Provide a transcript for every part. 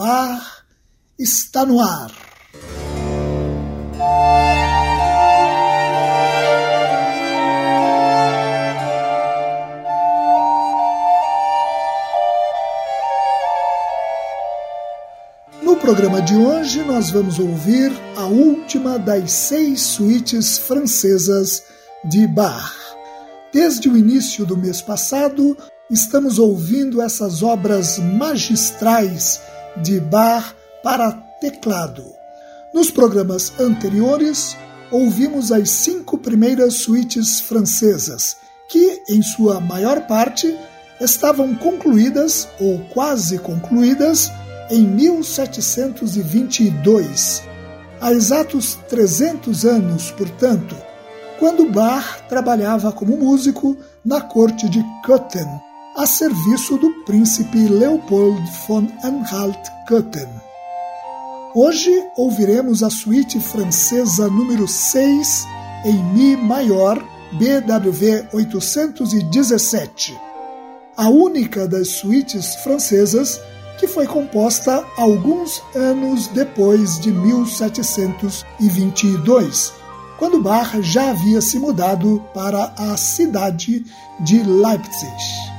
Bar está no ar. No programa de hoje, nós vamos ouvir a última das seis suítes francesas de Bach. Desde o início do mês passado, estamos ouvindo essas obras magistrais de Bach para teclado. Nos programas anteriores, ouvimos as cinco primeiras suítes francesas, que, em sua maior parte, estavam concluídas ou quase concluídas em 1722, há exatos 300 anos, portanto, quando Bach trabalhava como músico na corte de Köthen, a serviço do príncipe Leopold von Anhalt-Köthen. Hoje ouviremos a suíte francesa número 6 em Mi maior, BWV 817, a única das suítes francesas que foi composta alguns anos depois de 1722, quando Bach já havia se mudado para a cidade de Leipzig.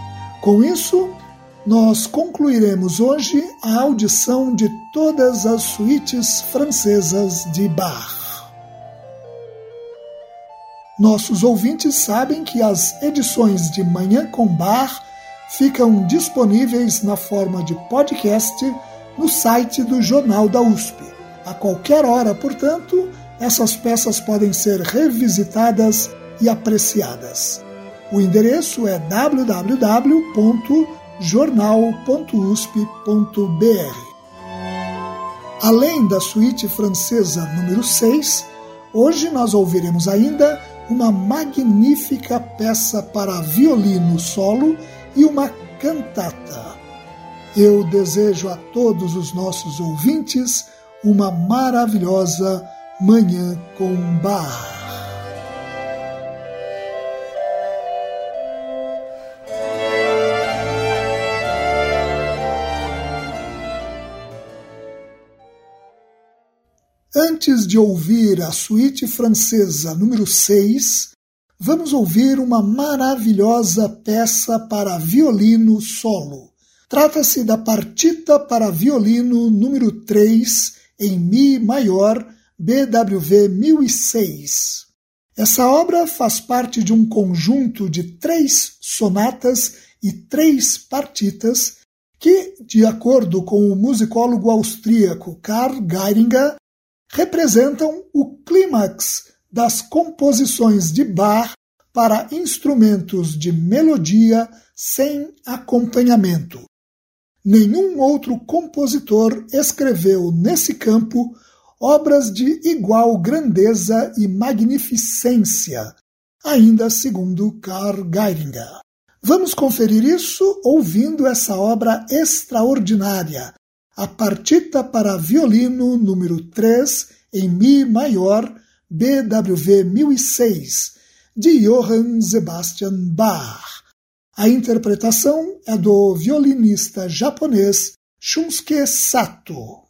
Com isso, nós concluiremos hoje a audição de todas as suítes francesas de Bach. Nossos ouvintes sabem que as edições de Manhã com Bar ficam disponíveis na forma de podcast no site do Jornal da USP. A qualquer hora, portanto, essas peças podem ser revisitadas e apreciadas. O endereço é www.jornal.usp.br. Além da suíte francesa número 6, hoje nós ouviremos ainda uma magnífica peça para violino solo e uma cantata. Eu desejo a todos os nossos ouvintes uma maravilhosa Manhã com Bar. Antes de ouvir a suíte francesa número 6, vamos ouvir uma maravilhosa peça para violino solo. Trata-se da partita para violino número 3 em Mi maior, BWV 1006. Essa obra faz parte de um conjunto de três sonatas e três partitas que, de acordo com o musicólogo austríaco Karl Geiringer, representam o clímax das composições de Bach para instrumentos de melodia sem acompanhamento. Nenhum outro compositor escreveu nesse campo obras de igual grandeza e magnificência, ainda segundo Karl Geiringer. Vamos conferir isso ouvindo essa obra extraordinária, a partita para violino número 3 em Mi maior, BWV 1006, de Johann Sebastian Bach. A interpretação é do violinista japonês Shunsuke Sato.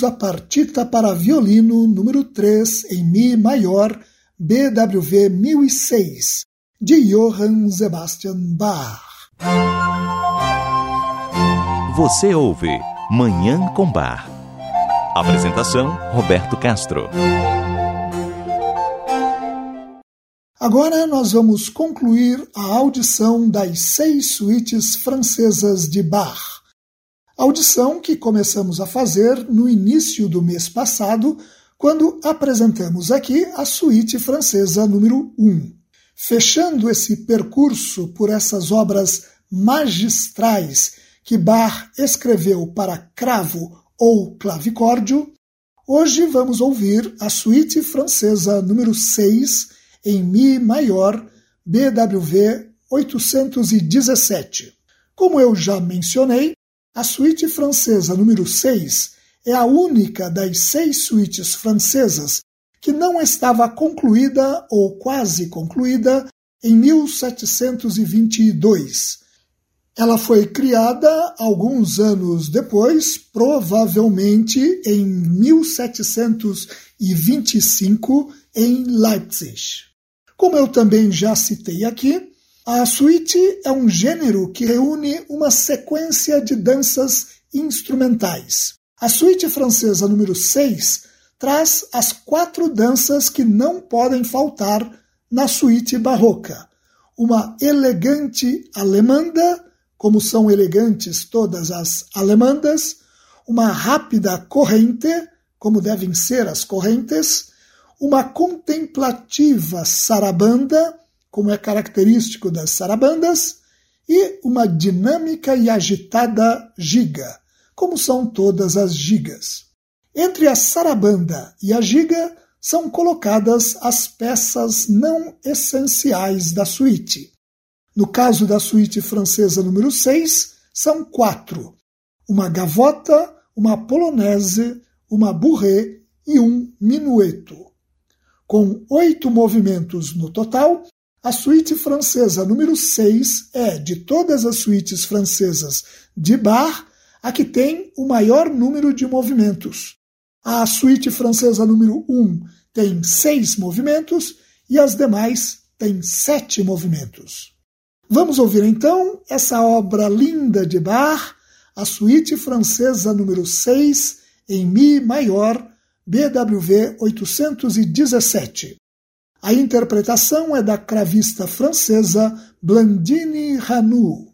Ouvimos a partita para violino número 3 em Mi maior, BWV 1006, de Johann Sebastian Bach. Você ouve Manhã com Bar. Apresentação: Roberto Castro. Agora nós vamos concluir a audição das seis suítes francesas de Bach audição que começamos a fazer no início do mês passado, quando apresentamos aqui a suíte francesa número 1. Fechando esse percurso por essas obras magistrais que Bach escreveu para cravo ou clavicórdio, hoje vamos ouvir a suíte francesa número 6 em Mi maior, BWV 817. Como eu já mencionei, a suíte francesa número 6 é a única das seis suítes francesas que não estava concluída ou quase concluída em 1722. Ela foi criada alguns anos depois, provavelmente em 1725, em Leipzig. Como eu também já citei aqui, a suíte é um gênero que reúne uma sequência de danças instrumentais. A suíte francesa número 6 traz as quatro danças que não podem faltar na suíte barroca. Uma elegante alemanda, como são elegantes todas as alemandas, uma rápida corrente, como devem ser as correntes, uma contemplativa sarabanda, como é característico das sarabandas, e uma dinâmica e agitada giga, como são todas as gigas. Entre a sarabanda e a giga são colocadas as peças não essenciais da suíte. No caso da suíte francesa número 6, são quatro: uma gavota, uma polonese, uma bourrée e um minueto. Com oito movimentos no total, a suíte francesa número 6 é, de todas as suítes francesas de bar, a que tem o maior número de movimentos. A suíte francesa número 1 tem seis movimentos e as demais têm sete movimentos. Vamos ouvir então essa obra linda de Bach, a suíte francesa número 6 em Mi maior, BWV 817. A interpretação é da cravista francesa Blandine Ranou.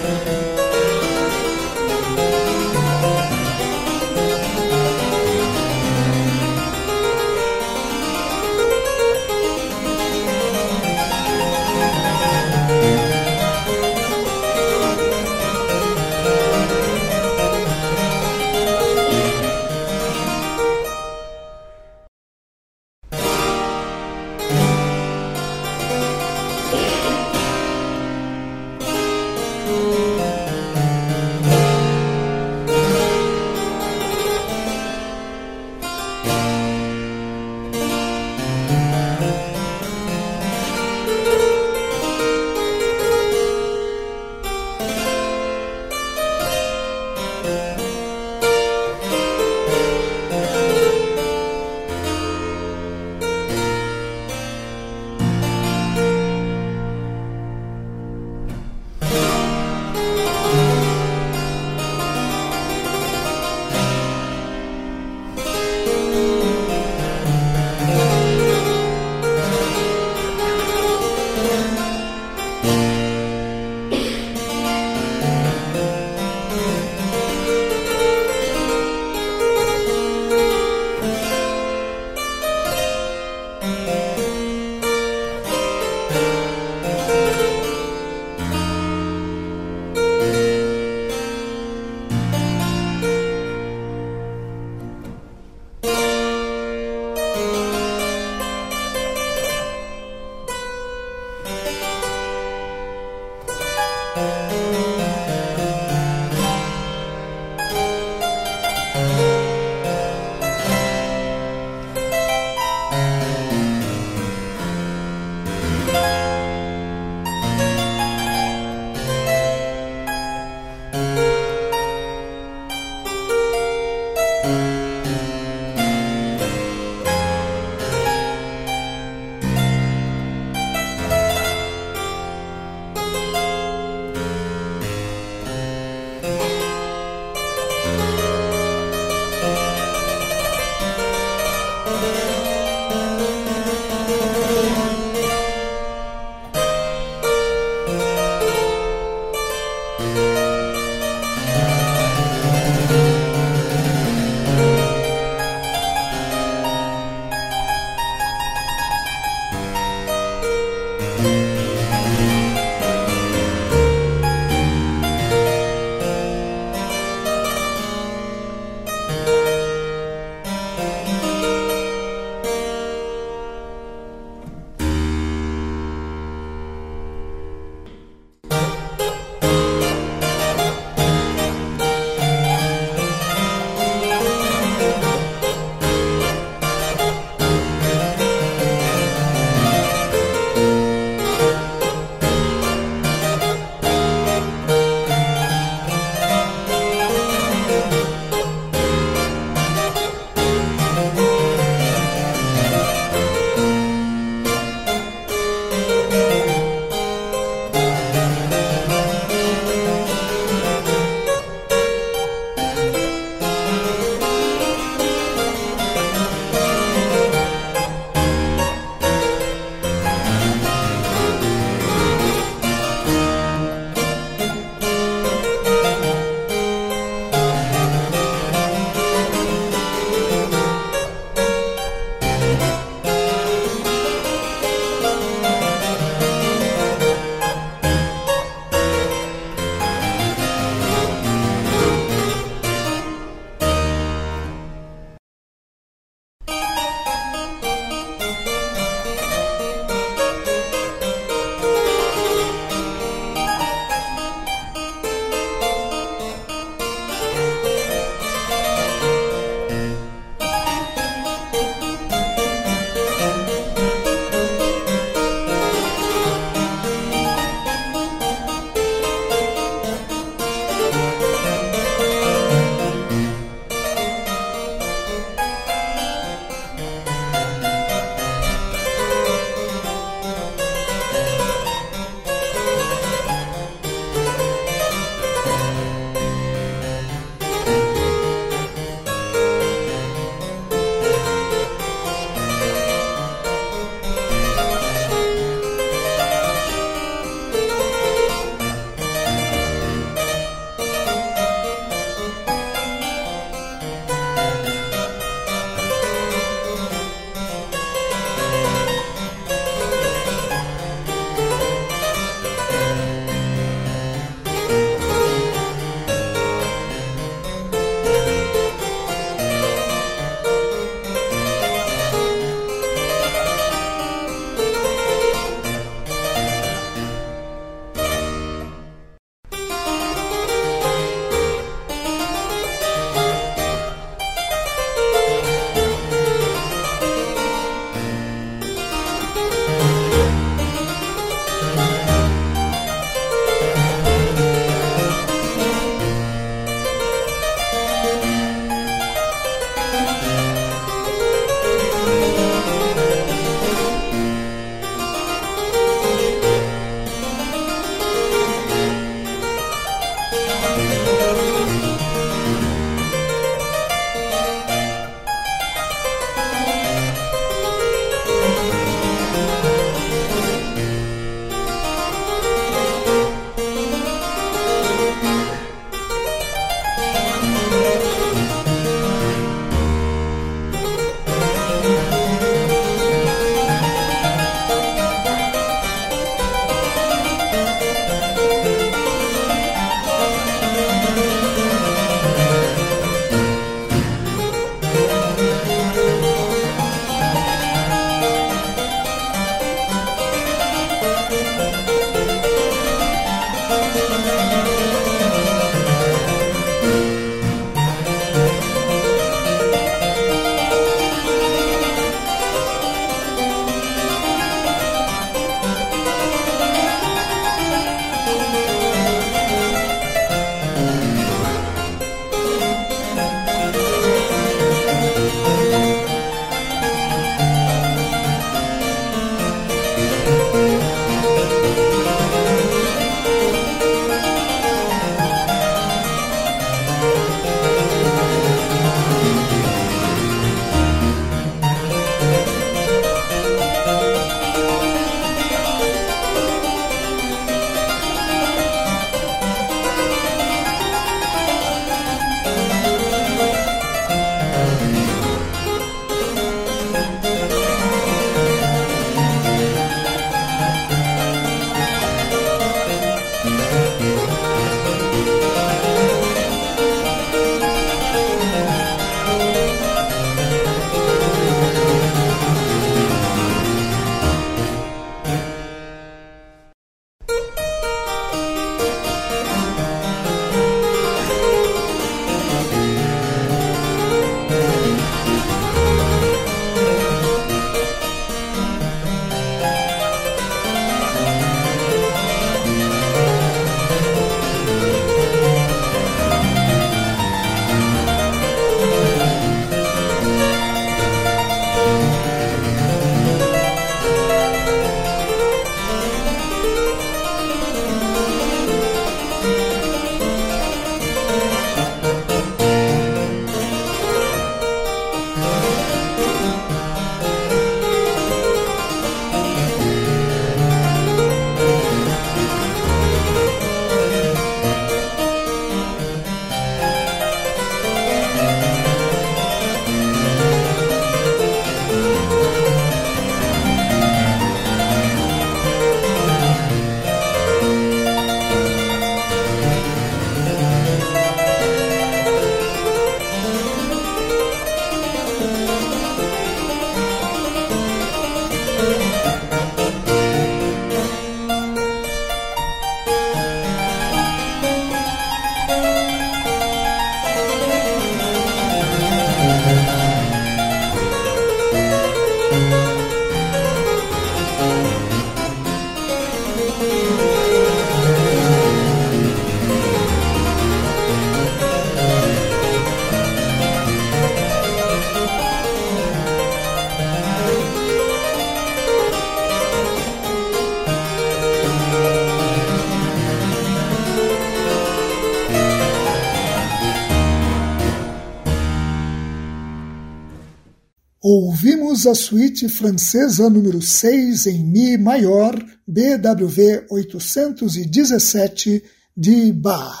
Ouvimos a suíte francesa número 6 em Mi maior, BWV 817 de Bach.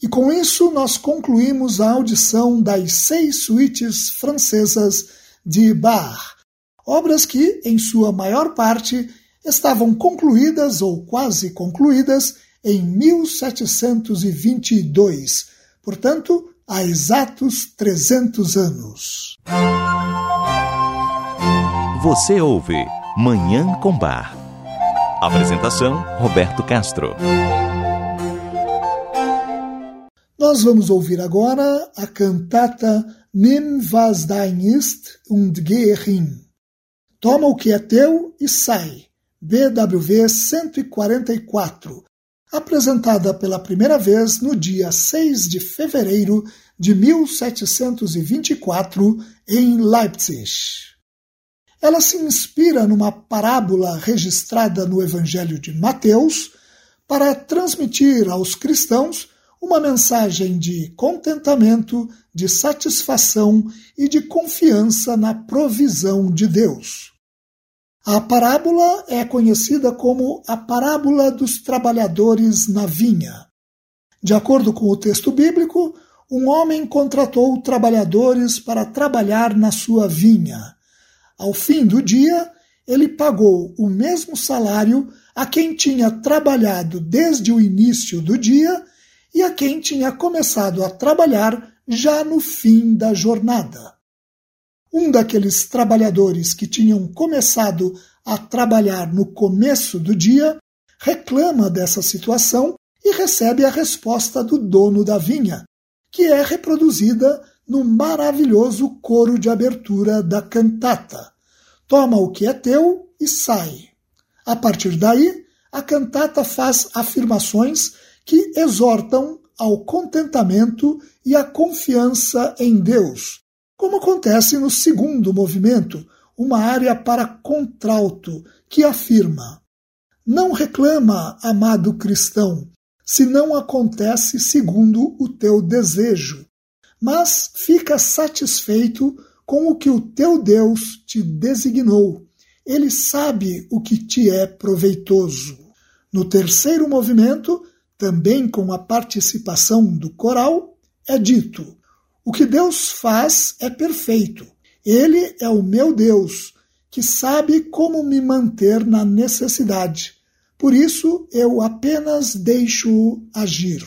E com isso nós concluímos a audição das seis suítes francesas de Bach, obras que, em sua maior parte, estavam concluídas ou quase concluídas em 1722, portanto, há exatos 300 anos. Você ouve Manhã com Bar. Apresentação: Roberto Castro. Nós vamos ouvir agora a cantata Nimm was dein ist und geh hin. Toma o que é teu e sai. BWV 144, apresentada pela primeira vez no dia 6 de fevereiro de 1724 em Leipzig. Ela se inspira numa parábola registrada no Evangelho de Mateus para transmitir aos cristãos uma mensagem de contentamento, de satisfação e de confiança na provisão de Deus. A parábola é conhecida como a parábola dos trabalhadores na vinha. De acordo com o texto bíblico, um homem contratou trabalhadores para trabalhar na sua vinha. Ao fim do dia, ele pagou o mesmo salário a quem tinha trabalhado desde o início do dia e a quem tinha começado a trabalhar já no fim da jornada um daqueles trabalhadores que tinham começado a trabalhar no começo do dia reclama dessa situação e recebe a resposta do dono da vinha, que é reproduzida no maravilhoso coro de abertura da cantata. Toma o que é teu e sai. A partir daí, a cantata faz afirmações que exortam ao contentamento e à confiança em Deus, como acontece no segundo movimento, uma área para contralto, que afirma: Não reclama, amado cristão, se não acontece segundo o teu desejo, mas fica satisfeito com o que o teu Deus te designou. Ele sabe o que te é proveitoso. No terceiro movimento, também com a participação do coral, é dito: o que Deus faz é perfeito. Ele é o meu Deus, que sabe como me manter na necessidade. Por isso eu apenas deixo-o agir.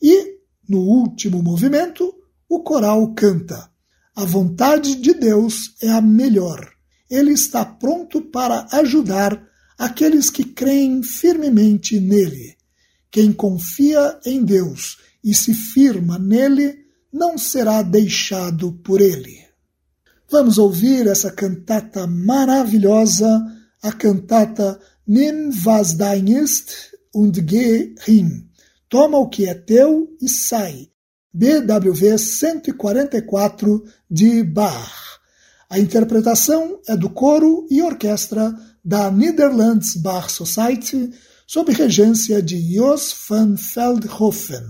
E, no último movimento, o coral canta: A vontade de Deus é a melhor. Ele está pronto para ajudar aqueles que creem firmemente nele. Quem confia em Deus e se firma nele não será deixado por ele. Vamos ouvir essa cantata maravilhosa, a cantata Nimm was dein ist und geh hin. Toma o que é teu e sai. BWV 144 de Bach. A interpretação é do coro e orquestra da Netherlands Bach Society, sob regência de Jos van Veldhoven.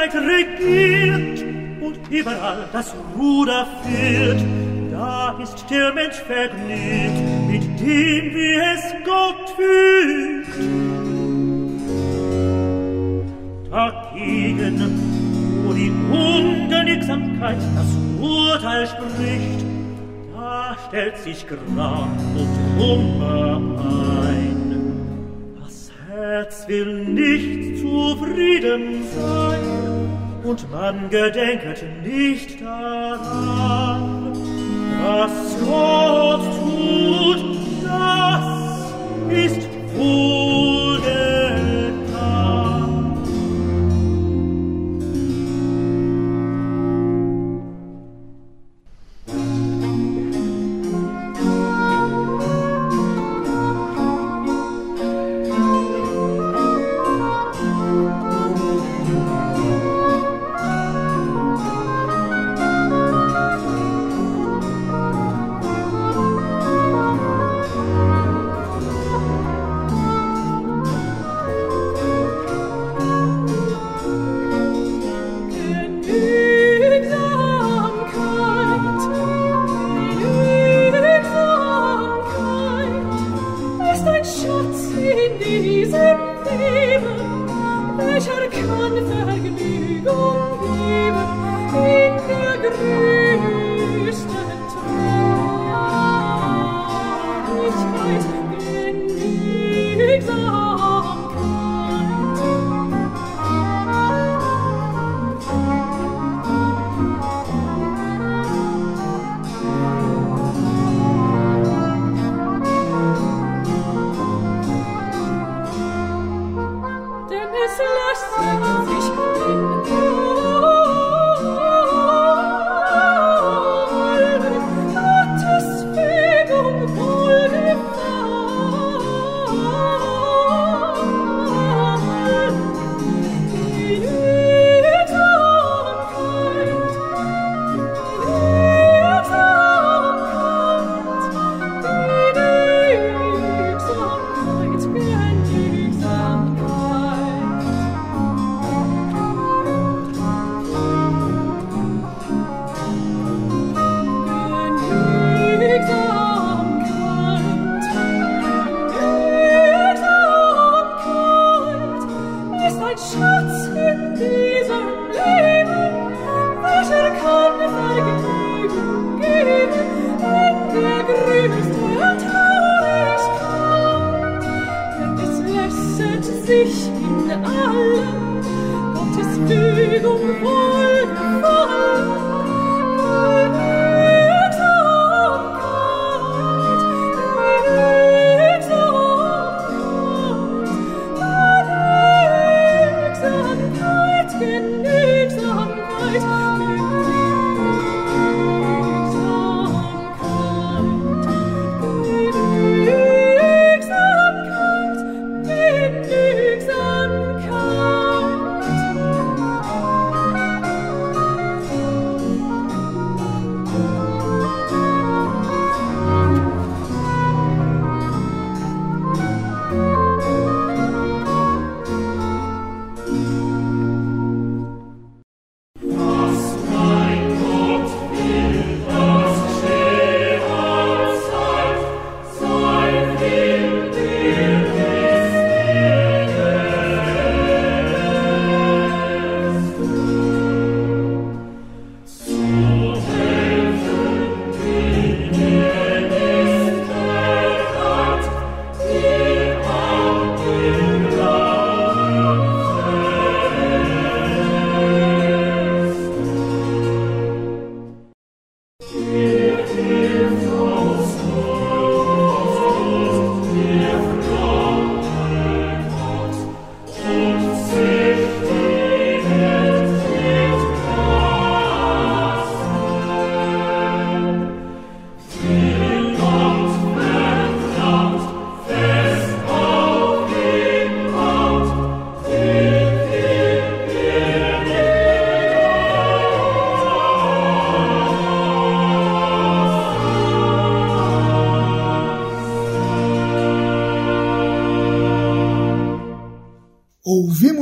Genügsamkeit regiert und überall das Ruder führt, da ist der Mensch vergnügt mit dem, wie es Gott fügt. Dagegen, wo die Ungenügsamkeit das Urteil spricht, da stellt sich Gram und Hummer ein. Und man gedenket nicht daran, was Gott tut, das ist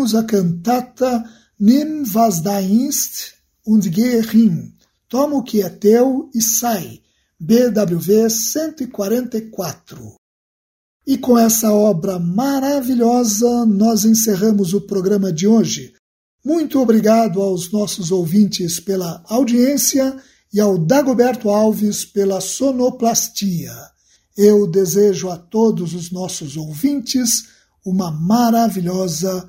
ouvimos a cantata Nimm was dein ist und geh. Toma o que é teu e sai. BWV 144. E com essa obra maravilhosa, nós encerramos o programa de hoje. Muito obrigado aos nossos ouvintes pela audiência e ao Dagoberto Alves pela sonoplastia. Eu desejo a todos os nossos ouvintes uma maravilhosa